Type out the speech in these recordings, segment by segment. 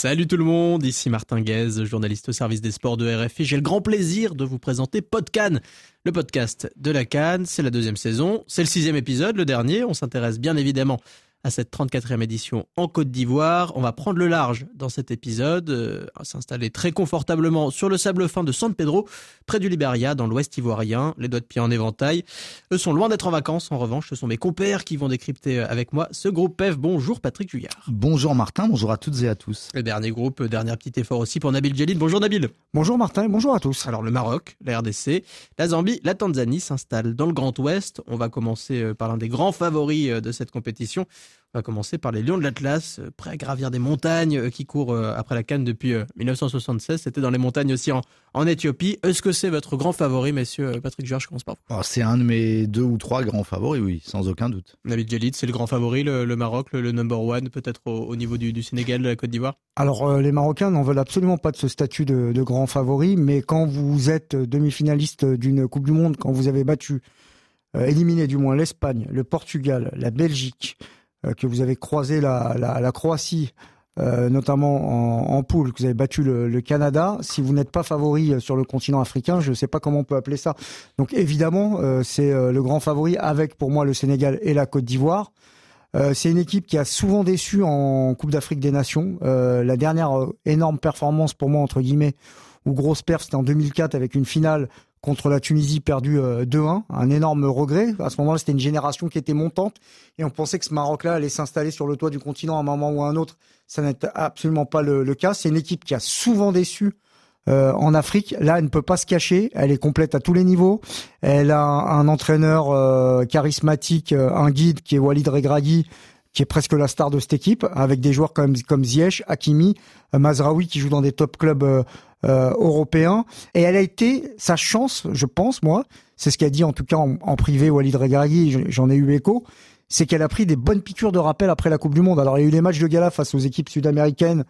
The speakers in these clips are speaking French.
Salut tout le monde, ici Martin Guez, journaliste au service des sports de RFI. J'ai le grand plaisir de vous présenter Podcan, le podcast de la Cannes. C'est la deuxième saison, c'est le sixième épisode, le dernier. On s'intéresse bien évidemment à cette 34e édition en Côte d'Ivoire. On va prendre le large dans cet épisode, euh, s'installer très confortablement sur le sable fin de San Pedro, près du Liberia, dans l'ouest ivoirien, les doigts de pied en éventail. Eux sont loin d'être en vacances, en revanche, ce sont mes compères qui vont décrypter avec moi ce groupe PEF. Bonjour Patrick Juillard. Bonjour Martin, bonjour à toutes et à tous. Le dernier groupe, dernier petit effort aussi pour Nabil Djelil. Bonjour Nabil. Bonjour Martin et bonjour à tous. Alors le Maroc, la RDC, la Zambie, la Tanzanie s'installent dans le Grand Ouest. On va commencer euh, par l'un des grands favoris euh, de cette compétition. On va commencer par les Lions de l'Atlas, euh, prêts à gravir des montagnes euh, qui courent euh, après la Cannes depuis 1976. C'était dans les montagnes aussi en, en Éthiopie. Est-ce que c'est votre grand favori, messieurs Patrick Georges, je commence par vous. Oh, c'est un de mes deux ou trois grands favoris, oui, sans aucun doute. David Djelid, c'est le grand favori, le, le Maroc, le, le, number one, peut-être au, au, niveau du, du, Sénégal, de la Côte d'Ivoire? Alors, euh, les Marocains n'en veulent absolument pas de ce statut de, de grand favori, mais quand vous êtes demi-finaliste d'une Coupe du Monde, quand vous avez battu, euh, éliminé du moins l'Espagne, le Portugal, la Belgique, que vous avez croisé la, Croatie, euh, notamment en, en, poule, que vous avez battu le, Canada. Si vous n'êtes pas favori euh, sur le continent africain, je ne sais pas comment on peut appeler ça. Donc évidemment, euh, c'est euh, le grand favori avec pour moi le Sénégal et la Côte d'Ivoire. Euh, c'est une équipe qui a souvent déçu en Coupe d'Afrique des Nations. la dernière énorme performance pour moi entre guillemets ou grosse perf, c'était en 2004 avec une finale contre la Tunisie perdue 2-1, un énorme regret. À ce moment-là, c'était une génération qui était montante et on pensait que ce Maroc-là allait s'installer sur le toit du continent à un moment ou à un autre. Ça n'est absolument pas le, cas. C'est une équipe qui a souvent déçu euh, en Afrique. Là, elle ne peut pas se cacher. Elle est complète à tous les niveaux. Elle a un, entraîneur euh, charismatique, euh, un guide qui est Walid Regragui, qui est presque la star de cette équipe, avec des joueurs comme comme Ziyech, Hakimi, Mazraoui qui joue dans des top clubs euh, européens. Et elle a été sa chance, je pense moi. C'est ce qu'a dit en tout cas en, en privé Walid Regragui. J'en ai eu écho c'est qu'elle a pris des bonnes piqûres de rappel après la Coupe du Monde. Alors il y a eu les matchs de gala face aux équipes sud-américaines,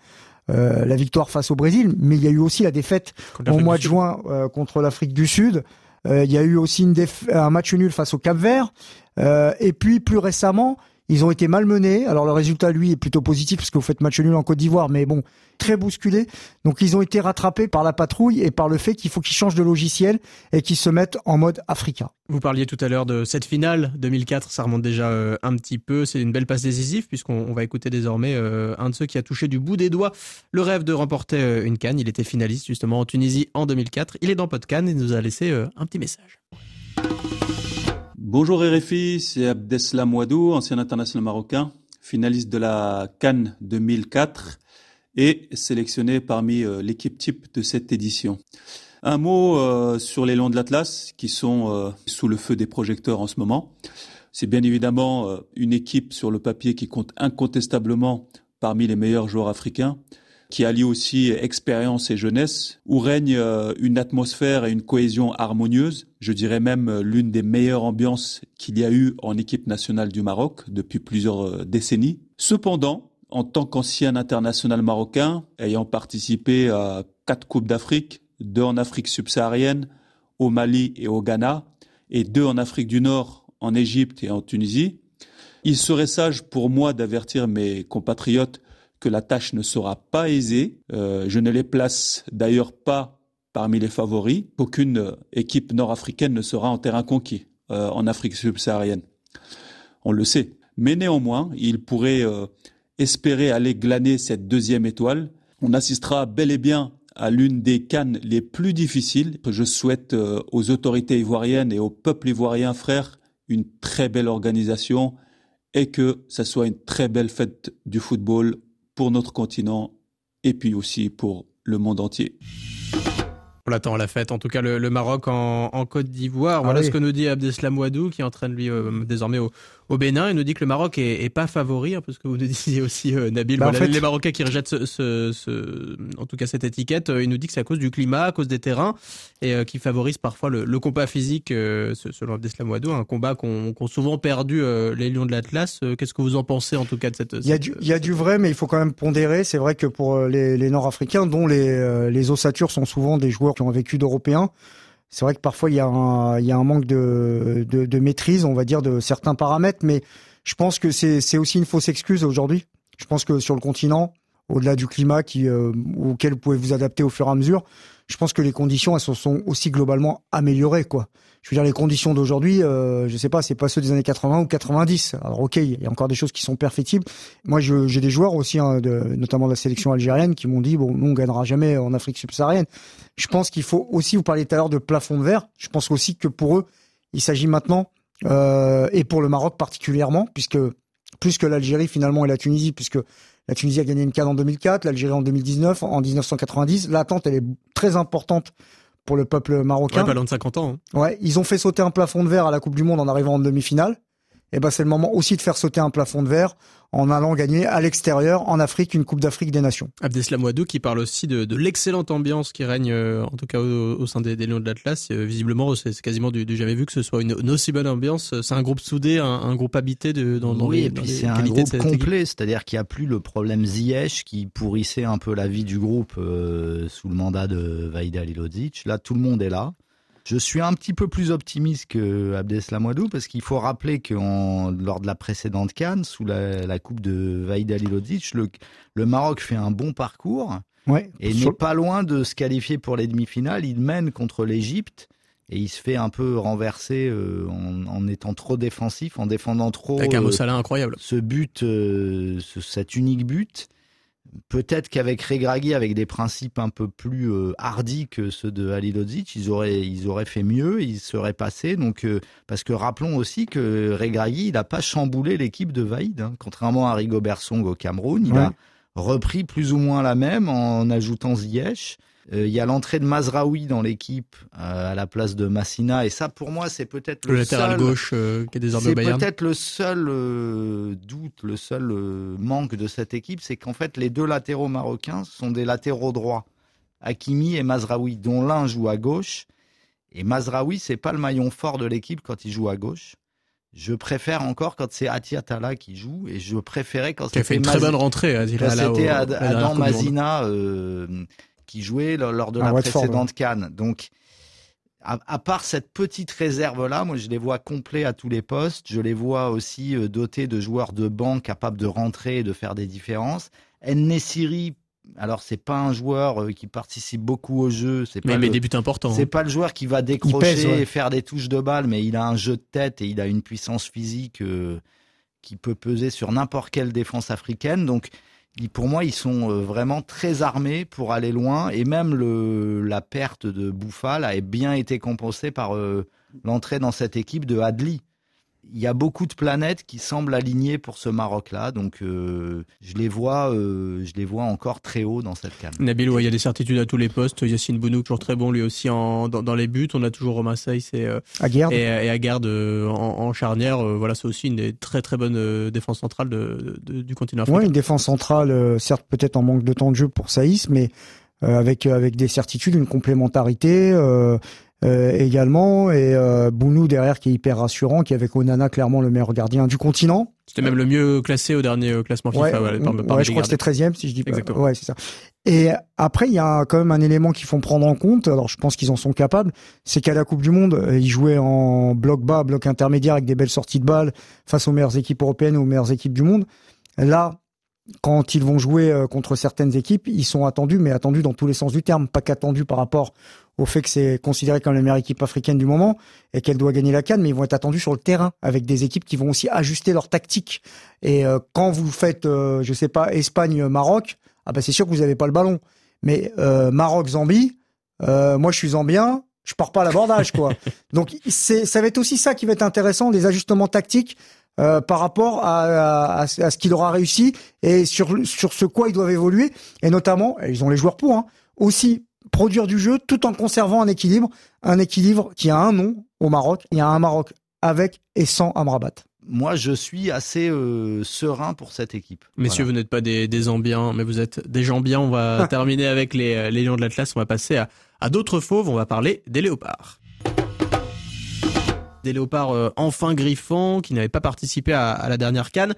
euh, la victoire face au Brésil, mais il y a eu aussi la défaite au mois de juin euh, contre l'Afrique du Sud. Euh, il y a eu aussi une un match nul face au Cap Vert. Euh, et puis plus récemment, ils ont été malmenés. Alors le résultat, lui, est plutôt positif parce que vous faites match nul en Côte d'Ivoire, mais bon, très bousculé. Donc ils ont été rattrapés par la patrouille et par le fait qu'il faut qu'ils changent de logiciel et qu'ils se mettent en mode Africa. Vous parliez tout à l'heure de cette finale 2004, ça remonte déjà euh, un petit peu. C'est une belle passe décisive puisqu'on va écouter désormais euh, un de ceux qui a touché du bout des doigts le rêve de remporter euh, une canne. Il était finaliste justement en Tunisie en 2004. Il est dans Podcan et nous a laissé un petit message. Bonjour RFI, c'est Abdeslam Ouadou, ancien international marocain, finaliste de la Cannes 2004 et sélectionné parmi euh, l'équipe type de cette édition. Un mot euh, sur les Lions de l'Atlas qui sont euh, sous le feu des projecteurs en ce moment. C'est bien évidemment une équipe sur le papier qui compte incontestablement parmi les meilleurs joueurs africains qui allie aussi expérience et jeunesse, où règne euh, une atmosphère et une cohésion harmonieuse, je dirais même euh, l'une des meilleures ambiances qu'il y a eu en équipe nationale du Maroc depuis plusieurs euh, décennies. Cependant, en tant qu'ancien international marocain, ayant participé à quatre Coupes d'Afrique, deux en Afrique subsaharienne, au Mali et au Ghana, et deux en Afrique du Nord, en Égypte et en Tunisie, il serait sage pour moi d'avertir mes compatriotes que la tâche ne sera pas aisée. Euh, je ne les place d'ailleurs pas parmi les favoris. Aucune équipe nord-africaine ne sera en terrain conquis euh, en Afrique subsaharienne. On le sait. Mais néanmoins, il pourrait euh, espérer aller glaner cette deuxième étoile. On assistera bel et bien à l'une des cannes les plus difficiles. Je souhaite euh, aux autorités ivoiriennes et au peuple ivoirien, frère, une très belle organisation et que ça soit une très belle fête du football pour notre continent et puis aussi pour le monde entier. On l'attend à la fête, en tout cas le, le Maroc en, en Côte d'Ivoire. Voilà ah oui. ce que nous dit Abdeslam Ouadou, qui entraîne lui euh, désormais au, au, Bénin. Il nous dit que le Maroc est, est pas favori, un peu ce que vous nous disiez aussi, euh, Nabil. Bah, voilà, en fait... Les Marocains qui rejettent ce, ce, ce, en tout cas cette étiquette, euh, il nous dit que c'est à cause du climat, à cause des terrains, et euh, qui favorise parfois le, le combat physique, euh, selon Abdeslam Ouadou, un combat qu'ont qu souvent perdu euh, les Lions de l'Atlas. Qu'est-ce que vous en pensez en tout cas de cette... Il y, a du, il y a du vrai, mais il faut quand même pondérer. C'est vrai que pour les, les Nord-Africains, dont les, les ossatures sont souvent des joueurs qui ont vécu d'Européens, c'est vrai que parfois il y a un, manque de, maîtrise, on va dire, de certains paramètres, mais je pense que c'est aussi une fausse excuse aujourd'hui. Je pense que sur le continent, au-delà du climat qui, auquel vous pouvez vous adapter au fur et à mesure. Je pense que les conditions elles se sont aussi globalement améliorées quoi je veux dire, les conditions d'aujourd'hui, euh, je sais pas, c'est pas ceux des années 80 ou 90. Alors ok, il y a encore des choses qui sont perfectibles. Moi, j'ai des joueurs aussi, hein, de, notamment de la sélection algérienne, qui m'ont dit bon, nous on gagnera jamais en Afrique subsaharienne. Je pense qu'il faut aussi, vous parliez tout à l'heure de plafond de verre. Je pense aussi que pour eux, il s'agit maintenant euh, et pour le Maroc particulièrement, puisque plus que l'Algérie finalement et la Tunisie, puisque la Tunisie a gagné une canne en 2004, l'Algérie en 2019, en 1990. L'attente, elle est très importante pour le peuple marocain. Ouais, pas loin de 50 ans. Hein. Ouais, ils ont fait sauter un plafond de verre à la Coupe du Monde en arrivant en demi-finale eh ben c'est le moment aussi de faire sauter un plafond de verre en allant gagner à l'extérieur en Afrique une Coupe d'Afrique des Nations. Abdeslam Ouadou qui parle aussi de, de l'excellente ambiance qui règne euh, en tout cas au, sein des, des, Lions de l'Atlas. Euh, visiblement c'est quasiment du, du, jamais vu que ce soit une, une aussi bonne ambiance. C'est un groupe soudé, un, un groupe habité de, dans, oui, les, et puis c'est un groupe complet, c'est-à-dire qu'il n'y a plus le problème Ziyech qui pourrissait un peu la vie du groupe euh, sous le mandat de Vaida Lilodzic. Là tout le monde est là. Je suis un petit peu plus optimiste que Abdeslam Ouadou parce qu'il faut rappeler que lors de la précédente Cannes, sous la, coupe de Vaïd Alilodzic, le, le Maroc fait un bon parcours et n'est pas loin de se qualifier pour les demi-finales. Il mène contre l'Égypte et il se fait un peu renverser euh, en, étant trop défensif, en défendant trop. Avec un euh, incroyable. Ce but, euh, cet unique but. Peut-être qu'avec Regragui, avec des principes un peu plus euh, hardis que ceux de Halilodzic, ils auraient, ils auraient fait mieux, ils seraient passés. Donc, euh, parce que rappelons aussi que Regragui, il n'a pas chamboulé l'équipe de Vaïd. Hein. Contrairement à Rigobert Song au Cameroun, il a repris plus ou moins la même en ajoutant Ziyech. Euh, il y a l'entrée de Mazraoui dans l'équipe euh, à la place de Massina. Et ça pour moi c'est peut-être le, latéral gauche euh, qui est désormais C'est peut-être le seul doute, le seul manque de cette équipe, c'est qu'en fait les deux latéraux marocains sont des latéraux droits, Hakimi et Mazraoui, dont l'un joue à gauche. Et Mazraoui c'est pas le maillon fort de l'équipe quand il joue à gauche. Je préfère encore quand c'est Atiatala qui joue et je préférais quand c'était fait une très bonne rentrée C'était Adam Mazina qui jouait lors de la précédente Cannes. Donc, à, part cette petite réserve-là, moi je les vois complets à tous les postes. Je les vois aussi euh, dotés de joueurs de banc capables de rentrer et de faire des différences. Nessiri, alors c'est pas un joueur euh, qui participe beaucoup au jeu. C'est mais, pas mais des buts importants. C'est hein. pas le joueur qui va décrocher et faire des touches de balle, mais il a un jeu de tête et il a une puissance physique euh, qui peut peser sur n'importe quelle défense africaine. Donc pour moi, ils sont euh, vraiment très armés pour aller loin. Et même le, la perte de Bouffal a bien été compensée par euh, l'entrée dans cette équipe de Adli, il y a beaucoup de planètes qui semblent alignées pour ce Maroc-là, donc euh, je les vois, euh, je les vois encore très haut dans cette canne. Nabil, il y a des certitudes à tous les postes. Yacine Bounou toujours très bon, lui aussi en, dans, les buts. On a toujours Romain Saïs et euh, et, et Aguerd en, en, charnière. voilà, c'est aussi une des très très bonnes défenses centrales de, du continent africain. Oui, une défense centrale, certes peut-être en manque de temps de jeu pour Saïs, mais avec avec des certitudes, une complémentarité. Euh, également et euh, Bounou derrière qui est hyper rassurant, qui est avec Onana clairement le meilleur gardien du continent. C'était même le mieux classé au dernier euh, classement FIFA. Ouais, ouais, je crois que c'était 13e si je dis pas. Exactement. Ouais, c'est ça. Et après, il y a quand même un élément qu'il faut prendre en compte. Alors, je pense qu'ils en sont capables. C'est qu'à la Coupe du Monde, ils jouaient en bloc bas, bloc intermédiaire avec des belles sorties de balles face aux meilleures équipes européennes, aux meilleures équipes du monde. Là, quand ils vont jouer contre certaines équipes, ils sont attendus, mais attendus dans tous les sens du terme, pas qu'attendus par rapport au fait que c'est considéré comme la meilleure équipe africaine du moment et qu'elle doit gagner la canne, mais ils vont être attendus sur le terrain avec des équipes qui vont aussi ajuster leur tactique. Et euh, quand vous faites, euh, je sais pas, Espagne-Maroc, ah bah c'est sûr que vous n'avez pas le ballon. Mais euh, Maroc-Zambie, euh, moi je suis zambien, je pars pas à l'abordage quoi. Donc c'est ça va être aussi ça qui va être intéressant, des ajustements tactiques euh, par rapport à, à, à ce qu'il aura réussi et sur sur ce quoi ils doivent évoluer et notamment ils ont les joueurs pour hein, aussi produire du jeu tout en conservant un équilibre, un équilibre qui a un nom au Maroc. Il y a un Maroc avec et sans Amrabat. Moi, je suis assez euh, serein pour cette équipe. Messieurs, vous n'êtes pas des, des Zambiens, mais vous êtes des Jambiens. On va terminer avec les, les Lions de l'Atlas. On va passer à, à d'autres fauves. On va parler des léopards. Des léopards enfin griffants qui n'avaient pas participé à, la dernière canne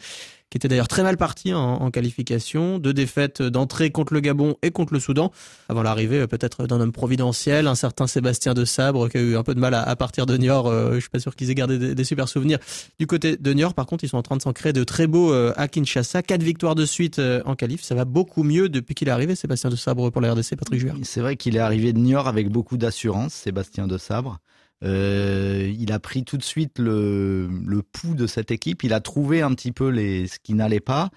qui était d'ailleurs très mal parti en, qualification. Deux défaites d'entrée contre le Gabon et contre le Soudan, avant l'arrivée euh, peut-être d'un homme providentiel, un certain Sébastien de Sabre, qui a eu un peu de mal à, partir de Niort. Euh, je suis pas sûr qu'ils aient gardé des, super souvenirs. Du côté de Niort, par contre, ils sont en train de s'en créer de très beaux euh, à Kinshasa. Quatre victoires de suite en qualif. Ça va beaucoup mieux depuis qu'il est arrivé, Sébastien de Sabre, pour la RDC, Patrick Juer. C'est vrai qu'il est arrivé de Niort avec beaucoup d'assurance, Sébastien de Sabre. Euh, il a pris tout de suite le, le pouls de cette équipe. Il a trouvé un petit peu les, ce qui n'allait pas.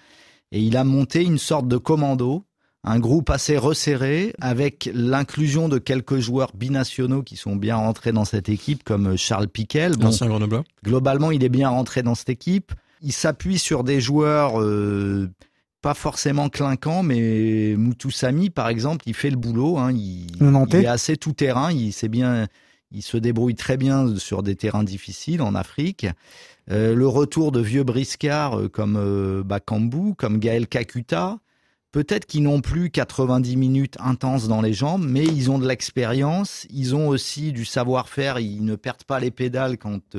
Et il a monté une sorte de commando, un groupe assez resserré, avec l'inclusion de quelques joueurs binationaux qui sont bien rentrés dans cette équipe, comme Charles Piquel. Bon, globalement, il est bien rentré dans cette équipe. Il s'appuie sur des joueurs euh, pas forcément clinquants, mais Moutoussami, par exemple, il fait le boulot. Hein. il, il, est assez tout terrain. Il sait bien il se débrouille très bien sur des terrains difficiles en Afrique. Euh, le retour de vieux briscards euh, comme euh, Bakambu, comme Gaël Kakuta, peut-être qu'ils n'ont plus 90 minutes intenses dans les jambes, mais ils ont de l'expérience, ils ont aussi du savoir-faire, ils ne perdent pas les pédales quand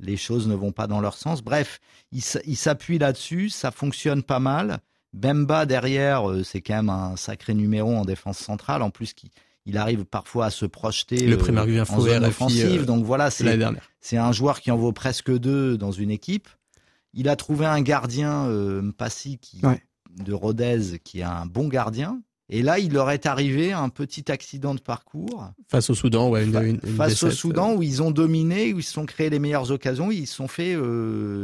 les choses ne vont pas dans leur sens. Bref, ils s'appuient là-dessus, ça fonctionne pas mal. Bemba derrière, c'est quand même un sacré numéro en défense centrale, en plus qui il arrive parfois à se projeter le euh, en zone offensive. Euh, donc voilà, c'est un joueur qui en vaut presque deux dans une équipe. Il a trouvé un gardien, euh, Mpassi, qui, de Rodez, qui est un bon gardien. Et là, il leur est arrivé un petit accident de parcours. Face au Soudan, ouais. Une, face au Soudan, où ils ont dominé, où ils se sont créés les meilleures occasions, ils se sont fait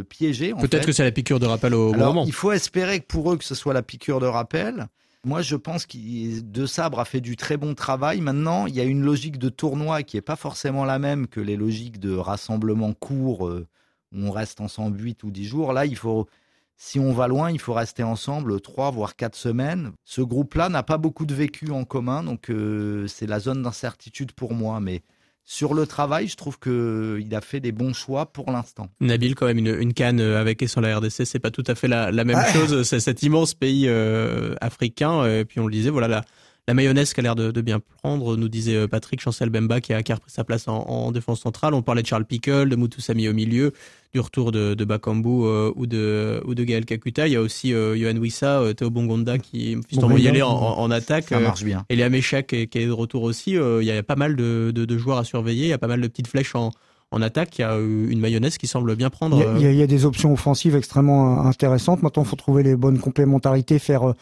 piéger. Peut-être que c'est la piqûre de rappel au moment. Il faut espérer que pour eux, que ce soit la piqûre de rappel. Moi, je pense que De Sabre a fait du très bon travail. Maintenant, il y a une logique de tournoi qui est pas forcément la même que les logiques de rassemblement court euh, où on reste ensemble 8 ou 10 jours. Là, il faut, si on va loin, il faut rester ensemble 3 voire 4 semaines. Ce groupe-là n'a pas beaucoup de vécu en commun, donc euh, c'est la zone d'incertitude pour moi. Mais sur le travail, je trouve qu'il a fait des bons choix pour l'instant. Nabil, quand même, une, canne avec et sans la RDC, c'est pas tout à fait la, même chose. C'est cet immense pays euh, africain. Et puis on le disait, voilà, la, la mayonnaise qui a l'air de, bien prendre, nous disait euh, Patrick Chancel Bemba qui a, qui repris sa place en, défense centrale. On parlait de Charles Pickle, de Mutusami au milieu, du retour de, de Bakambu euh, ou de ou de Gaël Kakuta. Il y a aussi euh, Yohan Wissa, euh, Théo Bongonda qui vont y aller en, en, attaque. Ça marche bien. Et Léa Meshak qui, qui, est de retour aussi. il y a pas mal de, de, joueurs à surveiller. Il y a pas mal de petites flèches en, en attaque, il y a une mayonnaise qui semble bien prendre. Il y a, il y a des options offensives extrêmement intéressantes. Maintenant, il faut trouver les bonnes complémentarités, faire euh,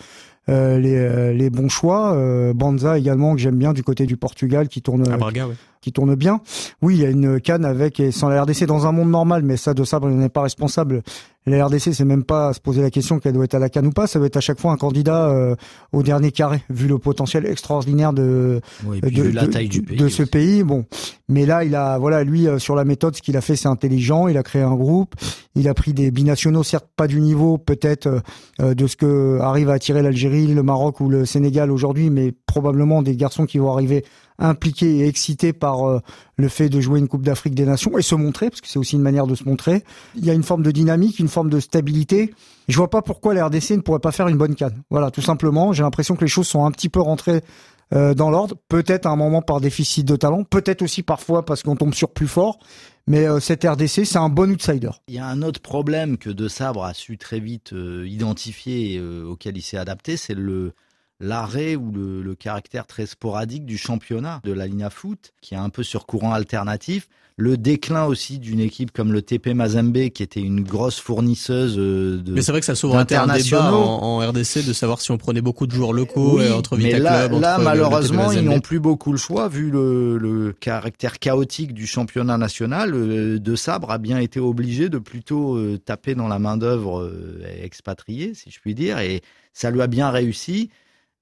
les, euh, les, bons choix. Euh, Banza également que j'aime bien du côté du Portugal qui tourne qui tourne bien. Oui, il y a une canne avec et sans la RDC dans un monde normal, mais ça de ça, on n'est pas responsable. La RDC, c'est même pas à se poser la question qu'elle doit être à la canne ou pas. Ça doit être à chaque fois un candidat au dernier carré, vu le potentiel extraordinaire de de, la taille du pays de ce pays. Bon, mais là, il a voilà, lui sur la méthode, ce qu'il a fait, c'est intelligent. Il a créé un groupe. Il a pris des binationaux, certes pas du niveau peut-être de ce que arrive à attirer l'Algérie le Maroc ou le Sénégal aujourd'hui, mais probablement des garçons qui vont arriver impliqués et excités par euh, le fait de jouer une Coupe d'Afrique des Nations et se montrer, parce que c'est aussi une manière de se montrer. Il y a une forme de dynamique, une forme de stabilité. Je vois pas pourquoi la RDC ne pourrait pas faire une bonne canne. Voilà, tout simplement. J'ai l'impression que les choses sont un petit peu rentrées euh, dans l'ordre. Peut-être à un moment par déficit de talent, peut-être aussi parfois parce qu'on tombe sur plus fort. Mais euh, cette RDC, c'est un bon outsider. Il y a un autre problème que De Sabre a su très vite identifier et auquel il s'est adapté, c'est le l'arrêt ou le, le, caractère très sporadique du championnat de la Ligne à foot, qui est un peu sur courant alternatif le déclin aussi d'une équipe comme le TP Mazembe qui était une grosse fournisseuse euh, de Mais c'est vrai que ça s'ouvre un débat en, RDC de savoir si on prenait beaucoup de joueurs locaux euh, entre Vita mais là, Club, là malheureusement ils n'ont plus beaucoup le choix vu le, le, caractère chaotique du championnat national. Euh, de Sabre a bien été obligé de plutôt taper dans la main d'œuvre expatriée si je puis dire et ça lui a bien réussi.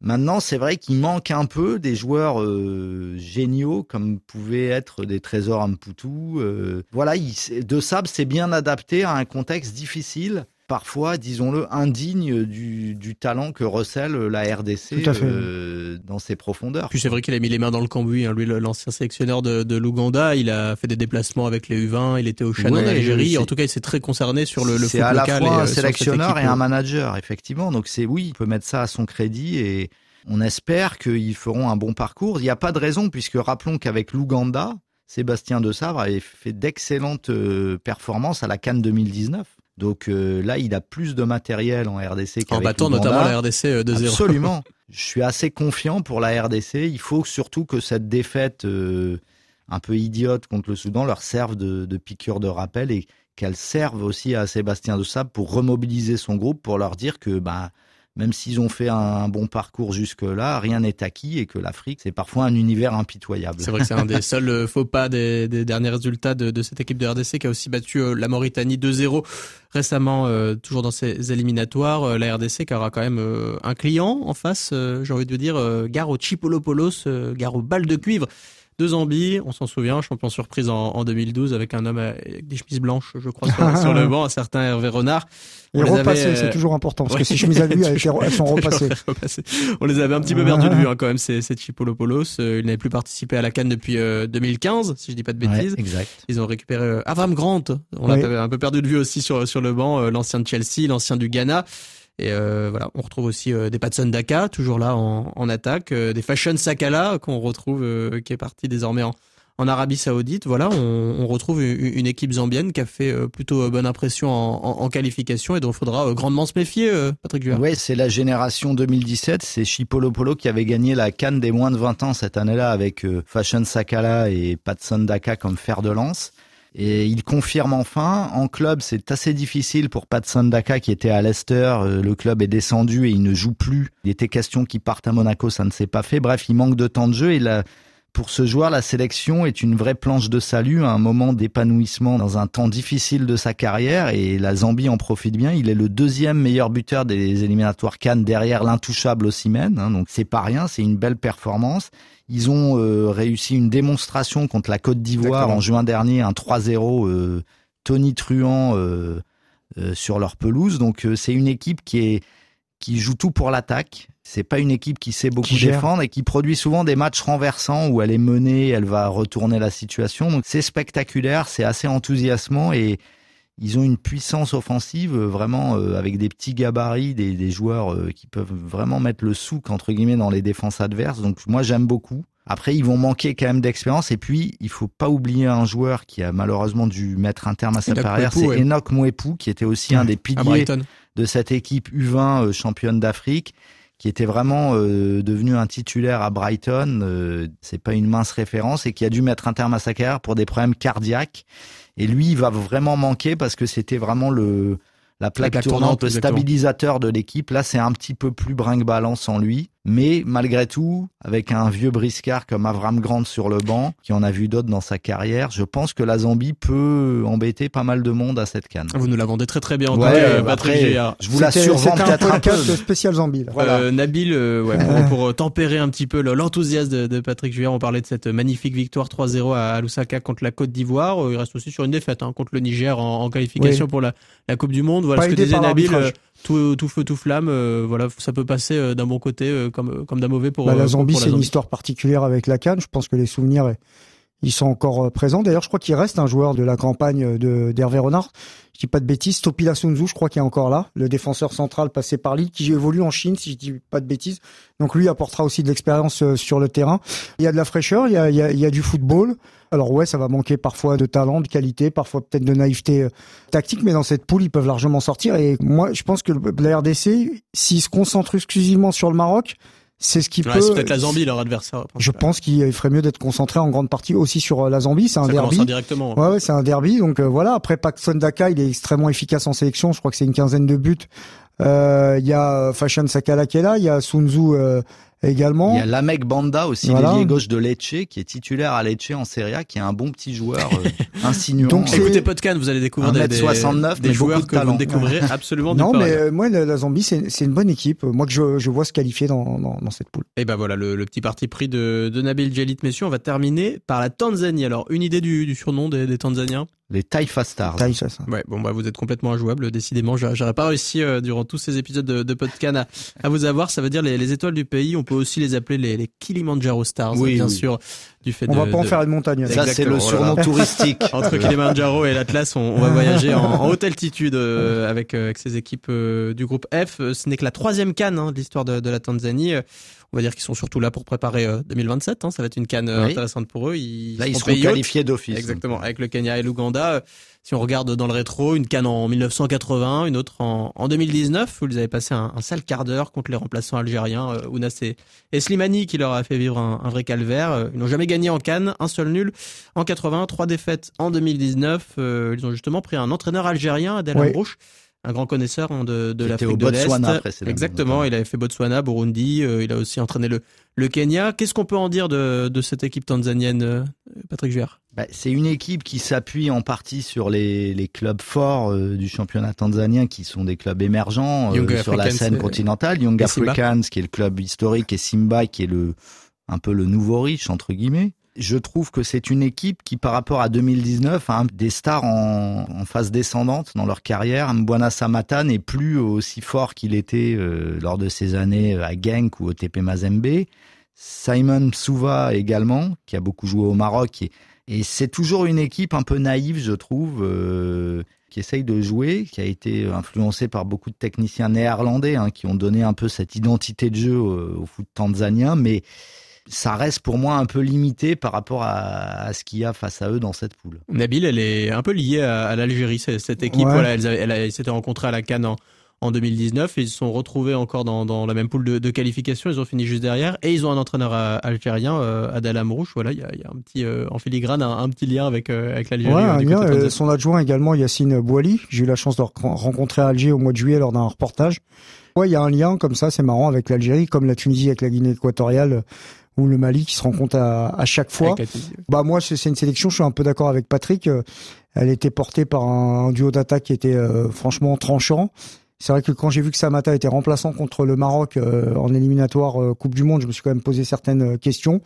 Maintenant, c'est vrai qu'il manque un peu des joueurs euh, géniaux comme pouvaient être des trésors Amputu. Euh, voilà, il, De Sable s'est bien adapté à un contexte difficile, parfois, disons-le, indigne du, du, talent que recèle la RDC euh, dans ses profondeurs. Puis c'est vrai qu'il a mis les mains dans le cambouis, hein, lui, l'ancien sélectionneur de, de l'Ouganda. Il a fait des déplacements avec les U20, il était au en Algérie. En tout cas, il s'est très concerné sur le, le foot local. C'est à la fois un sélectionneur et un manager, effectivement. Donc c'est oui, il peut mettre ça à son crédit et on espère qu'ils feront un bon parcours. Il n'y a pas de raison puisque rappelons qu'avec l'Ouganda, Sébastien De Sabre avait fait d'excellentes performances à la Cannes 2019. Donc là, il a plus de matériel en RDC En battant notamment la RDC de 0 Absolument. Je suis assez confiant pour la RDC. Il faut surtout que cette défaite un peu idiote contre le Soudan leur serve de, de piqûre de rappel et qu'elle serve aussi à Sébastien de Sable pour remobiliser son groupe, pour leur dire que bah, même s'ils ont fait un, bon parcours jusque-là, rien n'est acquis et que l'Afrique, c'est parfois un univers impitoyable. C'est vrai que c'est un des seuls euh, faux pas des, derniers résultats de, cette équipe de RDC qui a aussi battu euh, la Mauritanie 2-0 récemment, euh, toujours dans ses éliminatoires. la RDC qui aura quand même un client en face, j'ai envie de dire, gare au Chipolopoulos, gare au bal de cuivre de Zambie, on s'en souvient, champion surprise en, 2012 avec un homme avec des chemises blanches, je crois, sur, le banc, un certain Hervé Renard. On les repassé, c'est toujours important, parce que ces chemises à lui, elles, sont repassées. on les avait un petit peu perdu de vue hein, quand même, ces, ces Chipolopoulos. Euh, ils n'avaient plus participé à la Cannes depuis 2015, euh, si je dis pas de bêtises. exact. Ils ont récupéré euh, Avram Grant, on l'a un peu perdu de vue aussi sur, sur le banc, l'ancien de Chelsea, l'ancien du Ghana. Et euh, voilà, on retrouve aussi euh, des Patson Daka, toujours là en, attaque, euh, des Fashion Sakala qu'on retrouve, qui est parti désormais en, Arabie Saoudite. Voilà, on, retrouve une, équipe zambienne qui a fait plutôt bonne impression en, qualification et dont il faudra grandement se méfier, Patrick Juard. Oui, c'est la génération 2017. C'est Chipolo Polo qui avait gagné la Cannes des moins de 20 ans cette année-là avec Fashion Sakala et Patson Daka comme fer de lance. Et il confirme enfin. En club, c'est assez difficile pour Pat Sandaka qui était à Leicester. Euh, le club est descendu et il ne joue plus. Il était question qu'il parte à Monaco, ça ne s'est pas fait. Bref, il manque de temps de jeu et pour ce joueur, la sélection est une vraie planche de salut, un moment d'épanouissement dans un temps difficile de sa carrière et la Zambie en profite bien. Il est le deuxième meilleur buteur des éliminatoires Cannes derrière l'intouchable Ossimène, hein, donc c'est pas rien, c'est une belle performance. Ils ont euh, réussi une démonstration contre la Côte d'Ivoire en juin dernier, un 3-0 euh, Tony Truant euh, sur leur pelouse. Donc c'est une équipe qui est qui joue tout pour l'attaque. C'est pas une équipe qui sait beaucoup défendre et qui produit souvent des matchs renversants où elle est menée, elle va retourner la situation. Donc c'est spectaculaire, c'est assez enthousiasmant et ils ont une puissance offensive vraiment avec des petits gabarits, des, des joueurs qui peuvent vraiment mettre le souk entre guillemets dans les défenses adverses. Donc moi j'aime beaucoup. Après, ils vont manquer quand même d'expérience. Et puis, il faut pas oublier un joueur qui a malheureusement dû mettre un terme à sa carrière. C'est Enoch Mwepu, qui était aussi un des piliers de cette équipe U20 euh, championne d'Afrique, qui était vraiment euh, devenu un titulaire à Brighton. Euh, c'est pas une mince référence et qui a dû mettre un terme à sa carrière pour des problèmes cardiaques. Et lui, il va vraiment manquer parce que c'était vraiment le la plaque, tournante, le stabilisateur de l'équipe. Là, c'est un petit peu plus brinque-ballant sans lui. Mais malgré tout, avec un vieux briscard comme Avram Grant sur le banc, qui en a vu d'autres dans sa carrière, je pense que la Zambie peut embêter pas mal de monde à cette canne. Vous nous la vendez très très bien. Ouais, après, je vous la survends peut-être un, peu. spécial Zambie. Voilà. Euh, Nabil, euh, ouais, pour, tempérer un petit peu l'enthousiasme de, de, Patrick Juillard, on parlait de cette magnifique victoire 3-0 à Lusaka contre la Côte d'Ivoire. Euh, il reste aussi sur une défaite hein, contre le Niger en, en qualification pour la, la Coupe du Monde. Voilà ce que disait Nabil tout, tout feu tout flamme euh, voilà ça peut passer euh, d'un bon côté euh, comme comme d'un mauvais pour bah, la Zambie c'est une histoire particulière avec la Cannes. Je pense que les souvenirs ils sont encore présents. D'ailleurs je crois qu'il reste un joueur de la campagne de d'Hervé Renard. Je dis pas de bêtises. Topila Sunzu je crois qu'il est encore là le défenseur central passé par Lille qui évolue en Chine si je dis pas de bêtises. Donc lui apportera aussi de l'expérience sur le terrain. Il y a de la fraîcheur il y a y a, il y a du football. Alors ouais, ça va manquer parfois de talent, de qualité, parfois peut-être de naïveté euh, tactique, mais dans cette poule, ils peuvent largement sortir. Et moi, je pense que la RDC, s'ils se concentrent exclusivement sur le Maroc, c'est ce qui peut. C'est peut-être la Zambie leur adversaire. Je pense qu'il ferait mieux d'être concentré en grande partie aussi sur euh, la Zambie. C'est un ça derby. directement. Ouais, ouais c'est un derby. Donc euh, voilà. Après, Paxson Daka, il est extrêmement efficace en sélection. Je crois que c'est une quinzaine de buts. Il y a Fashion Sakala qui est là. Il y a Sunzu également. Il y a Lamek Banda aussi, voilà. l'ailier gauche de Lecce, qui est titulaire à Lecce en Serie A, qui est un bon petit joueur euh, insinuant. Donc écoutez Podcast, vous allez découvrir des, 69, des joueurs que vous découvrirez absolument Non, mais euh, moi la, Zambie c'est une bonne équipe. Moi que je, je vois se qualifier dans, dans, dans cette poule. Et ben voilà le, le, petit parti pris de, de Nabil Djelit, messieurs. On va terminer par la Tanzanie. Alors une idée du, du surnom des, des Tanzaniens? Les Taifa Stars. Taifa Ouais, bon bah vous êtes complètement injouable. Décidément, j'aurais pas réussi euh, durant tous ces épisodes de, de podcast à, à, vous avoir. Ça veut dire les, les, étoiles du pays. On peut aussi les appeler les, les Kilimanjaro Stars, oui, bien sûr. Du fait on de, va pas en faire une montagne. Ça c'est le surnom touristique. Entre Kilimanjaro et l'Atlas, on, on, va voyager en, en haute altitude euh, avec, euh, avec ces équipes du groupe F. Ce n'est que la troisième canne hein, de l'histoire de, de, la Tanzanie. On va dire qu'ils sont surtout là pour préparer 2027. Hein. Ça va être une canne intéressante pour eux. Ils là, ils seront qualifiés d'office. Exactement. Avec le Kenya et l'Ouganda. Si on regarde dans le rétro, une canne en 1980, une autre en, en 2019, où ils avaient passé un, un sale quart d'heure contre les remplaçants algériens, euh, Ounas et, Slimani, qui leur a fait vivre un, vrai calvaire. Euh, ils n'ont jamais gagné en canne, un seul nul en 80, trois défaites en 2019. Euh, ils ont justement pris un entraîneur algérien, Adel oui un grand connaisseur hein, de, de l'Afrique de l'Est. Exactement, il avait fait Botswana, Burundi, euh, il a aussi entraîné le, le Kenya. Qu'est-ce qu'on peut en dire de, de cette équipe tanzanienne, euh, Patrick Juer bah, C'est une équipe qui s'appuie en partie sur les, les clubs forts euh, du championnat tanzanien, qui sont des clubs émergents sur la scène continentale. Young Africans, qui est le club historique, et Simba, qui est le un peu le nouveau riche, entre guillemets je trouve que c'est une équipe qui, par rapport à 2019, a des stars en, phase descendante dans leur carrière. Mbwana Samata n'est plus aussi fort qu'il était euh, lors de ses années à Genk ou au TP Mazembe. Simon Souva également, qui a beaucoup joué au Maroc. Et, c'est toujours une équipe un peu naïve, je trouve, euh, qui essaye de jouer, qui a été influencée par beaucoup de techniciens néerlandais hein, qui ont donné un peu cette identité de jeu au, au foot tanzanien. Mais ça reste pour moi un peu limité par rapport à, ce qu'il y a face à eux dans cette poule. Nabil, elle est un peu liée à, l'Algérie, cette équipe. Voilà, elle, elle, s'était rencontrée à la Cannes en, 2019 et ils se sont retrouvés encore dans, la même poule de, qualification. Ils ont fini juste derrière et ils ont un entraîneur euh, algérien, euh, Adel Amrouche. Voilà, il y a, un petit euh, en filigrane un, petit lien avec avec l'Algérie. son adjoint également, Yacine Bouali. J'ai eu la chance de rencontrer à Alger au mois de juillet lors d'un reportage. Ouais, il y a un lien comme ça, c'est marrant avec l'Algérie, comme la Tunisie avec la Guinée équatoriale ou le Mali qui se rencontre à, à chaque fois. Bah moi c'est une sélection, je suis un peu d'accord avec Patrick. Euh, elle était portée par un, duo d'attaque qui était euh, franchement tranchant. C'est vrai que quand j'ai vu que Samata était remplaçant contre le Maroc euh, en éliminatoire euh, Coupe du Monde, je me suis quand même posé certaines euh, questions.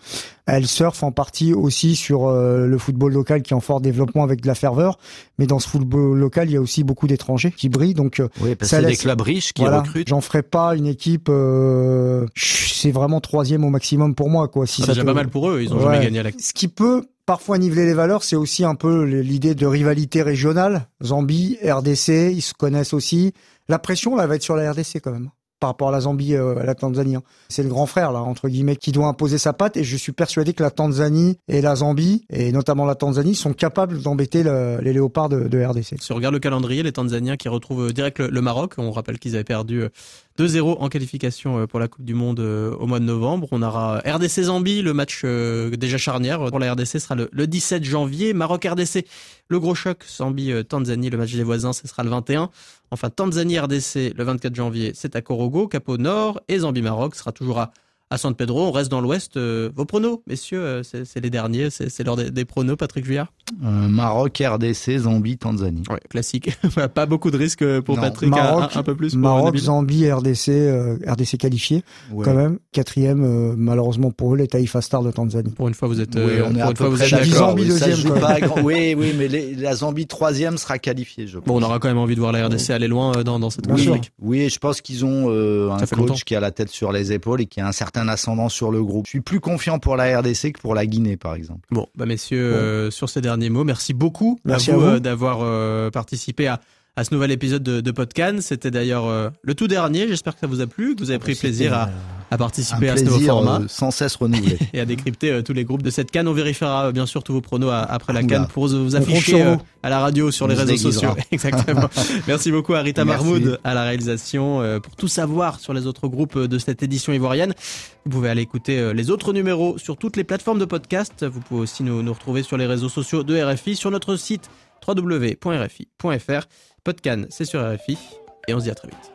Elle surfe en partie aussi sur le football local qui est en fort développement avec de la ferveur, mais dans ce football local, il y a aussi beaucoup d'étrangers qui brillent. Donc oui, parce ça laisse... des clubs riches qui recrutent. J'en ferai pas une équipe. c'est vraiment troisième au maximum pour moi, quoi. Si c'est déjà pas mal pour eux. Ils ont jamais gagné à la. Ce qui peut parfois niveler les valeurs, c'est aussi un peu l'idée de rivalité régionale. Zambie, RDC, ils se connaissent aussi. La pression, là, va être sur la RDC quand même par rapport à la Zambie, euh, à la Tanzanie. Hein. C'est le grand frère là, entre guillemets, qui doit imposer sa patte. Et je suis persuadé que la Tanzanie et la Zambie, et notamment la Tanzanie, sont capables d'embêter les léopards de, RDC. Si on regarde le calendrier, les Tanzaniens qui retrouvent direct le, Maroc, on rappelle qu'ils avaient perdu 2-0 euh, en qualification euh, pour la Coupe du Monde au mois de novembre. On aura RDC Zambie, le match déjà charnière pour la RDC sera le, le 17 janvier. Maroc RDC, le gros choc Zambie Tanzanie, le match des voisins, ce sera le 21. Enfin, Tanzanie RDC le 24 janvier, c'est à Korogo, Cap Nord, et Zambie Maroc sera toujours à à San Pedro. On reste dans l'Ouest. Euh, vos pronos, messieurs, euh, c'est les derniers. C'est l'heure des, pronos, Patrick Vuillard euh, Maroc, RDC, Zambie, Tanzanie. Ouais, classique. pas beaucoup de risques pour Patrick. Maroc, un, peu plus. Maroc, Zambie, RDC, RDC qualifié. Quand même. Quatrième, malheureusement pour eux, les Taïfa Stars de Tanzanie. Pour une fois, vous êtes. Oui, on est pour une fois, vous êtes Zambie deuxième. oui, oui, mais la Zambie troisième sera qualifiée. Je pense. Bon, on aura quand même envie de voir la RDC aller loin dans, dans cette oui, oui, je pense qu'ils ont un coach qui a la tête sur les épaules et qui a un certain ascendant sur le groupe. Je suis plus confiant pour la RDC que pour la Guinée, par exemple. Bon, bah messieurs, euh, sur ces derniers mots, merci beaucoup merci à vous, euh, d'avoir euh, participé à à ce nouvel épisode de, de Podcan. C'était d'ailleurs euh, le tout dernier. J'espère que ça vous a plu, que vous avez pris plaisir à, à participer à ce nouveau format. Euh, sans cesse renouvelé. et à décrypter euh, tous les groupes de cette canne. On vérifiera bien sûr tous vos pronos après la canne pour vous afficher à la radio, sur les réseaux sociaux. Exactement. Merci beaucoup à Rita Marmoud à la réalisation. pour tout savoir sur les autres groupes de cette édition ivoirienne, vous pouvez aller écouter les autres numéros sur toutes les plateformes de podcast. Vous pouvez aussi nous, nous retrouver sur les réseaux sociaux de RFI, sur notre site www.rfi.fr. Podcan, c'est sur RFI et on se dit à très vite.